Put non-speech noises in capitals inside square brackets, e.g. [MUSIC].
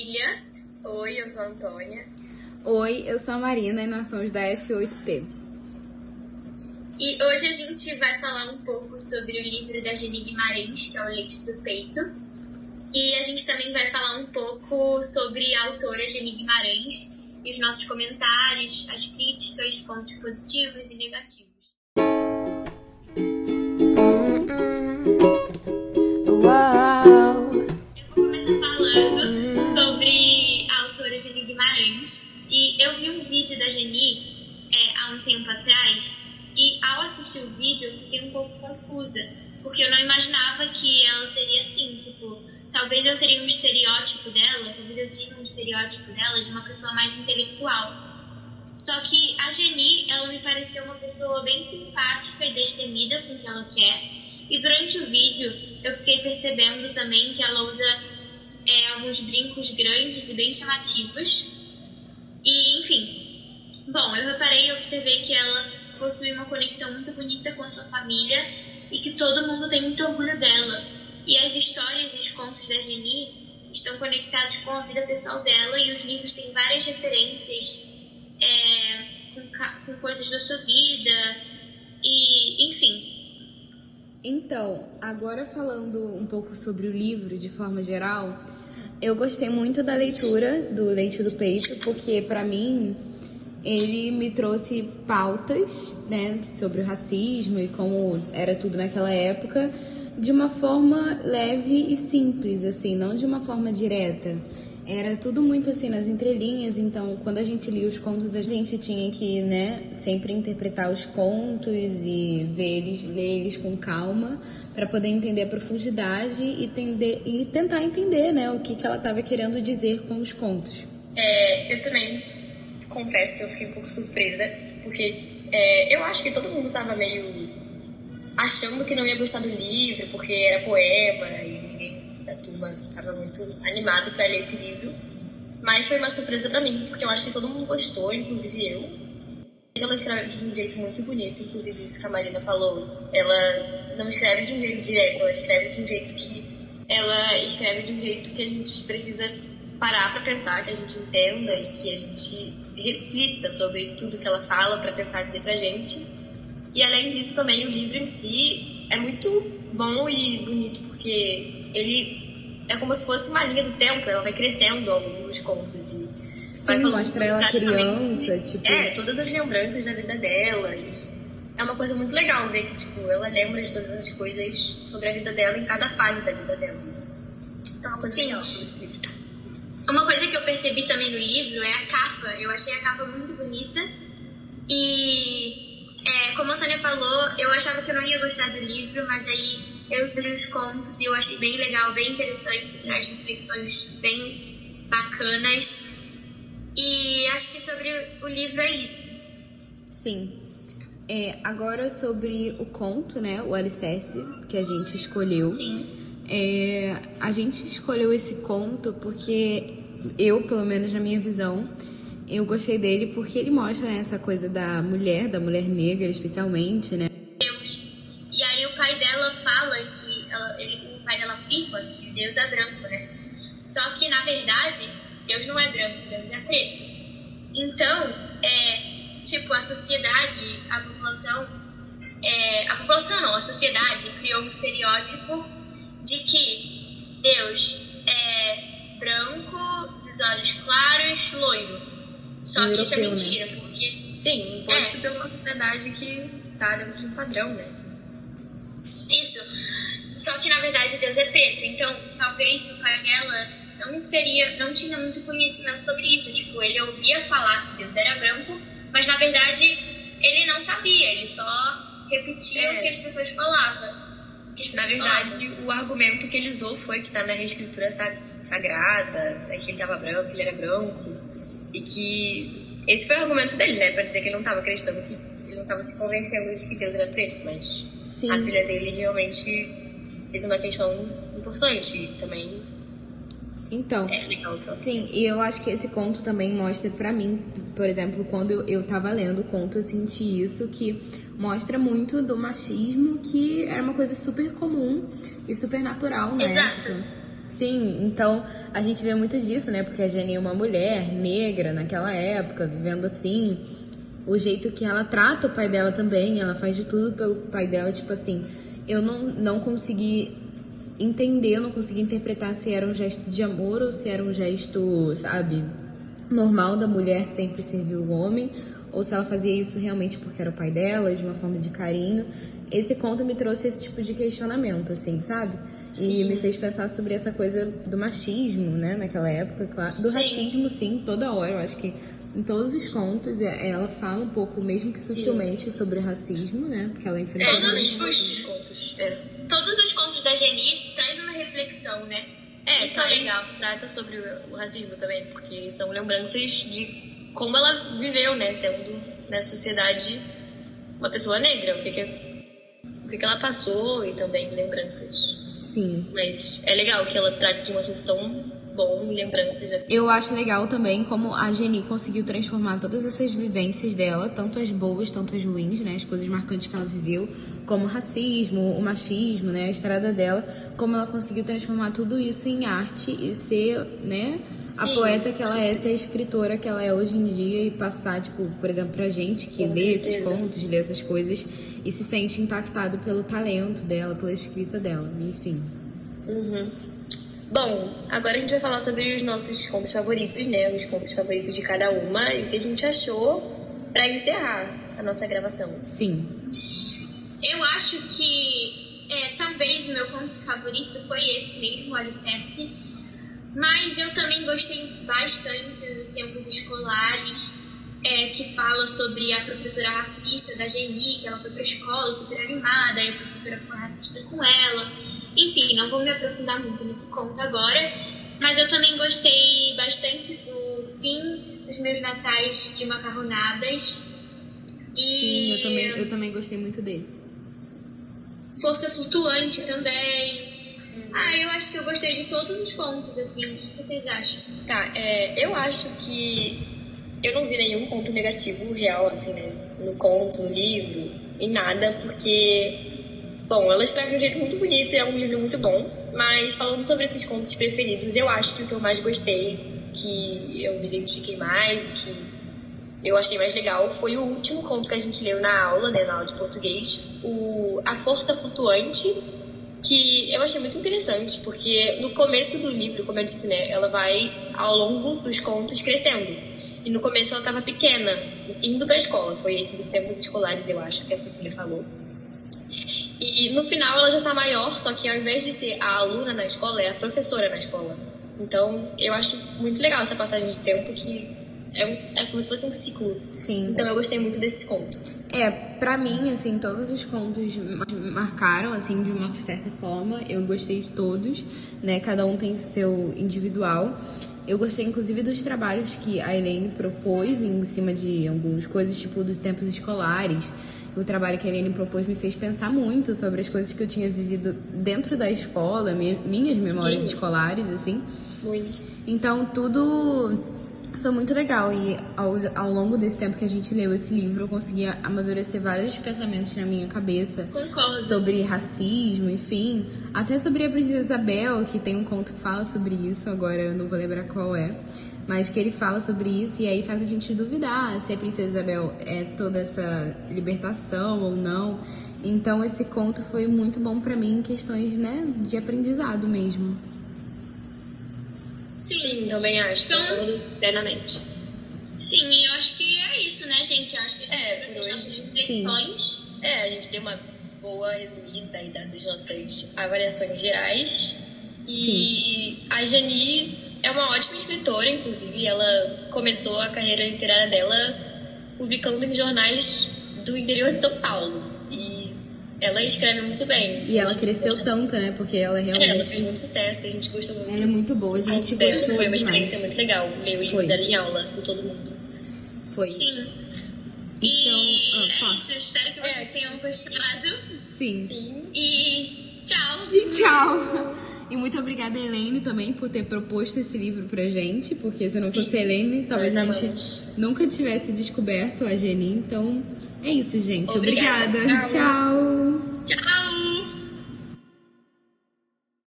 Cecília. Oi, eu sou a Antônia. Oi, eu sou a Marina e nós somos da F8T. E hoje a gente vai falar um pouco sobre o livro da Geni Guimarães, que é o Leite do Peito. E a gente também vai falar um pouco sobre a autora Geni Guimarães e os nossos comentários, as críticas, pontos positivos e negativos. Atrás e ao assistir o vídeo eu fiquei um pouco confusa, porque eu não imaginava que ela seria assim, tipo, talvez eu teria um estereótipo dela, talvez eu tinha um estereótipo dela de uma pessoa mais intelectual. Só que a Geni, ela me pareceu uma pessoa bem simpática e destemida com o que ela quer. E durante o vídeo eu fiquei percebendo também que ela usa é, alguns brincos grandes e bem chamativos. E, enfim, bom, eu reparei e observei que ela possui uma conexão muito bonita com sua família e que todo mundo tem muito orgulho dela. E as histórias e os contos da Geni estão conectados com a vida pessoal dela e os livros têm várias referências é, com, com coisas da sua vida e, enfim, então, agora falando um pouco sobre o livro de forma geral, eu gostei muito da leitura do Leite do Peito, porque para mim ele me trouxe pautas, né, sobre o racismo e como era tudo naquela época, de uma forma leve e simples, assim, não de uma forma direta. Era tudo muito assim nas entrelinhas, então quando a gente lia os contos, a gente tinha que, né, sempre interpretar os contos e ver eles, ler eles com calma para poder entender a profundidade e, entender, e tentar entender, né, o que, que ela estava querendo dizer com os contos. É, eu também confesso que eu fiquei um pouco surpresa, porque é, eu acho que todo mundo tava meio achando que não ia gostar do livro, porque era poema e turma estava muito animado para ler esse livro. Mas foi uma surpresa para mim, porque eu acho que todo mundo gostou, inclusive eu. Ela escreve de um jeito muito bonito, inclusive isso que a Marina falou. Ela não escreve de um jeito direto, ela escreve de um jeito que. Ela escreve de um jeito que a gente precisa parar para pensar, que a gente entenda e que a gente reflita sobre tudo que ela fala para tentar dizer pra gente. E além disso, também o livro em si é muito bom e bonito porque ele é como se fosse uma linha do tempo, ela vai crescendo alguns contos e vai Sim, mostra ela criança, tipo... É, todas as lembranças da vida dela e é uma coisa muito legal ver que, tipo, ela lembra de todas as coisas sobre a vida dela em cada fase da vida dela. É uma coisa Sim. legal sobre esse livro. Uma coisa que eu percebi também no livro é a capa. Eu achei a capa muito bonita e, é, como a Antônia falou, eu achava que eu não ia gostar do livro, mas aí eu li os contos e eu achei bem legal, bem interessante, traz reflexões bem bacanas. E acho que sobre o livro é isso. Sim. É, agora sobre o conto, né? O alicerce que a gente escolheu. Sim. É, a gente escolheu esse conto porque eu, pelo menos na minha visão, eu gostei dele porque ele mostra né, essa coisa da mulher, da mulher negra especialmente, né? que Deus é branco, né? Só que, na verdade, Deus não é branco, Deus é preto. Então, é, tipo, a sociedade, a população, é, a população não, a sociedade criou um estereótipo de que Deus branco, dos olhos claros, loiro. Só que isso é mentira, né? porque... Sim, imposto é. pela sociedade que tá dentro de um padrão, né? Isso. Só que na verdade Deus é preto, então talvez o pai dela não teria, não tinha muito conhecimento sobre isso. Tipo, ele ouvia falar que Deus era branco, mas na verdade ele não sabia, ele só repetia é. o que as pessoas falavam. Na verdade, falavam. o argumento que ele usou foi que tá na reescritura sagrada, que ele tava branco, que ele era branco, e que esse foi o argumento dele, né, pra dizer que ele não tava acreditando que ele não tava se convencendo de que Deus era preto, mas Sim. a filha dele realmente fez uma questão importante também. Então, é legal, então. sim, e eu acho que esse conto também mostra para mim, por exemplo, quando eu, eu tava lendo o conto, eu senti isso, que mostra muito do machismo, que era uma coisa super comum e super natural, né? Exato. Sim, então a gente vê muito disso, né? Porque a Jenny é uma mulher negra naquela época, vivendo assim. O jeito que ela trata o pai dela também, ela faz de tudo pelo pai dela, tipo assim. Eu não, não consegui entender, eu não consegui interpretar se era um gesto de amor ou se era um gesto, sabe, normal da mulher sempre servir o homem, ou se ela fazia isso realmente porque era o pai dela, de uma forma de carinho. Esse conto me trouxe esse tipo de questionamento, assim, sabe? Sim. E me fez pensar sobre essa coisa do machismo, né, naquela época, claro. Do sim. racismo, sim, toda hora. Eu acho que em todos os contos ela fala um pouco, mesmo que sutilmente, sim. sobre racismo, né? Porque ela enfrenta. É, todos os contos. É. Todos os contos da Geni traz uma reflexão, né? É, isso é legal. Trata sobre o racismo também, porque são lembranças de como ela viveu, né? Sendo na sociedade uma pessoa negra. O que, que, o que, que ela passou e também lembranças Sim. Mas é legal que ela trate de um assunto tão bom em lembranças. Eu acho legal também como a Jenny conseguiu transformar todas essas vivências dela, tanto as boas, tanto as ruins, né? As coisas marcantes que ela viveu, como o racismo, o machismo, né? A estrada dela, como ela conseguiu transformar tudo isso em arte e ser, né? A Sim. poeta que ela é, ser a escritora que ela é hoje em dia e passar, tipo, por exemplo, pra gente que Com lê certeza. esses contos, lê essas coisas e se sente impactado pelo talento dela, pela escrita dela, enfim. Uhum. Bom, agora a gente vai falar sobre os nossos contos favoritos, né? Os contos favoritos de cada uma e o que a gente achou para encerrar a nossa gravação. Sim. Eu acho que é, talvez o meu conto favorito foi esse mesmo, o Alicerce. Mas eu também gostei bastante dos tempos escolares é, que fala sobre a professora racista da Geni, que ela foi pra escola super animada, e a professora foi racista com ela. Enfim, não vou me aprofundar muito nesse conto agora, mas eu também gostei bastante do fim dos meus natais de macarronadas. E Sim, eu também, eu também gostei muito desse. Força Flutuante também. Ah, eu acho que eu gostei de todos os contos, assim. O que vocês acham? Tá, é, eu acho que eu não vi nenhum ponto negativo real, assim, né? No conto, no livro, em nada, porque, bom, ela escreve de um jeito muito bonito e é um livro muito bom, mas falando sobre esses contos preferidos, eu acho que o que eu mais gostei, que eu me identifiquei mais e que eu achei mais legal foi o último conto que a gente leu na aula, né, na aula de português, o A Força Flutuante, que eu achei muito interessante, porque no começo do livro, como eu disse, né, ela vai ao longo dos contos crescendo. E no começo ela estava pequena, indo para a escola. Foi esse do tempos escolares, eu acho, que a Cecília falou. E no final ela já está maior, só que ao invés de ser a aluna na escola, é a professora na escola. Então eu acho muito legal essa passagem de tempo que é, um, é como se fosse um ciclo. Sim. Então eu gostei muito desse conto. É, pra mim, assim, todos os contos marcaram, assim, de uma certa forma. Eu gostei de todos, né? Cada um tem seu individual. Eu gostei, inclusive, dos trabalhos que a Helene propôs em cima de algumas coisas, tipo dos tempos escolares. O trabalho que a Helene propôs me fez pensar muito sobre as coisas que eu tinha vivido dentro da escola, minhas memórias Sim. escolares, assim. Muito. Então, tudo foi muito legal e ao, ao longo desse tempo que a gente leu esse livro, eu consegui amadurecer vários pensamentos na minha cabeça Concordo. sobre racismo, enfim, até sobre a Princesa Isabel, que tem um conto que fala sobre isso, agora eu não vou lembrar qual é, mas que ele fala sobre isso e aí faz a gente duvidar se a Princesa Isabel é toda essa libertação ou não. Então esse conto foi muito bom para mim em questões, né, de aprendizado mesmo. Sim, Sim também acho. Então, plenamente. Sim, eu acho que é isso, né, gente? Eu acho que essas é, foram as reflexões. É, a gente deu uma boa resumida aí das nossas avaliações gerais. E Sim. a Jani é uma ótima escritora, inclusive. Ela começou a carreira literária dela publicando em jornais do interior de São Paulo ela escreve muito bem. E ela cresceu tanto, né? Porque ela realmente. É, ela fez muito sucesso, a gente gostou muito. Ela é muito boa, a gente gostou Foi uma experiência muito legal ler o livro dela em aula com todo mundo. Foi. Sim. Então, ah, é isso, espero que vocês é. tenham gostado. Sim. Sim. E tchau. E tchau. [LAUGHS] E muito obrigada, Helene, também, por ter proposto esse livro pra gente, porque se não Sim. fosse a Helene, talvez a gente nunca tivesse descoberto a Geni. Então, é isso, gente. Obrigada. Obrigada. Tchau. Tchau.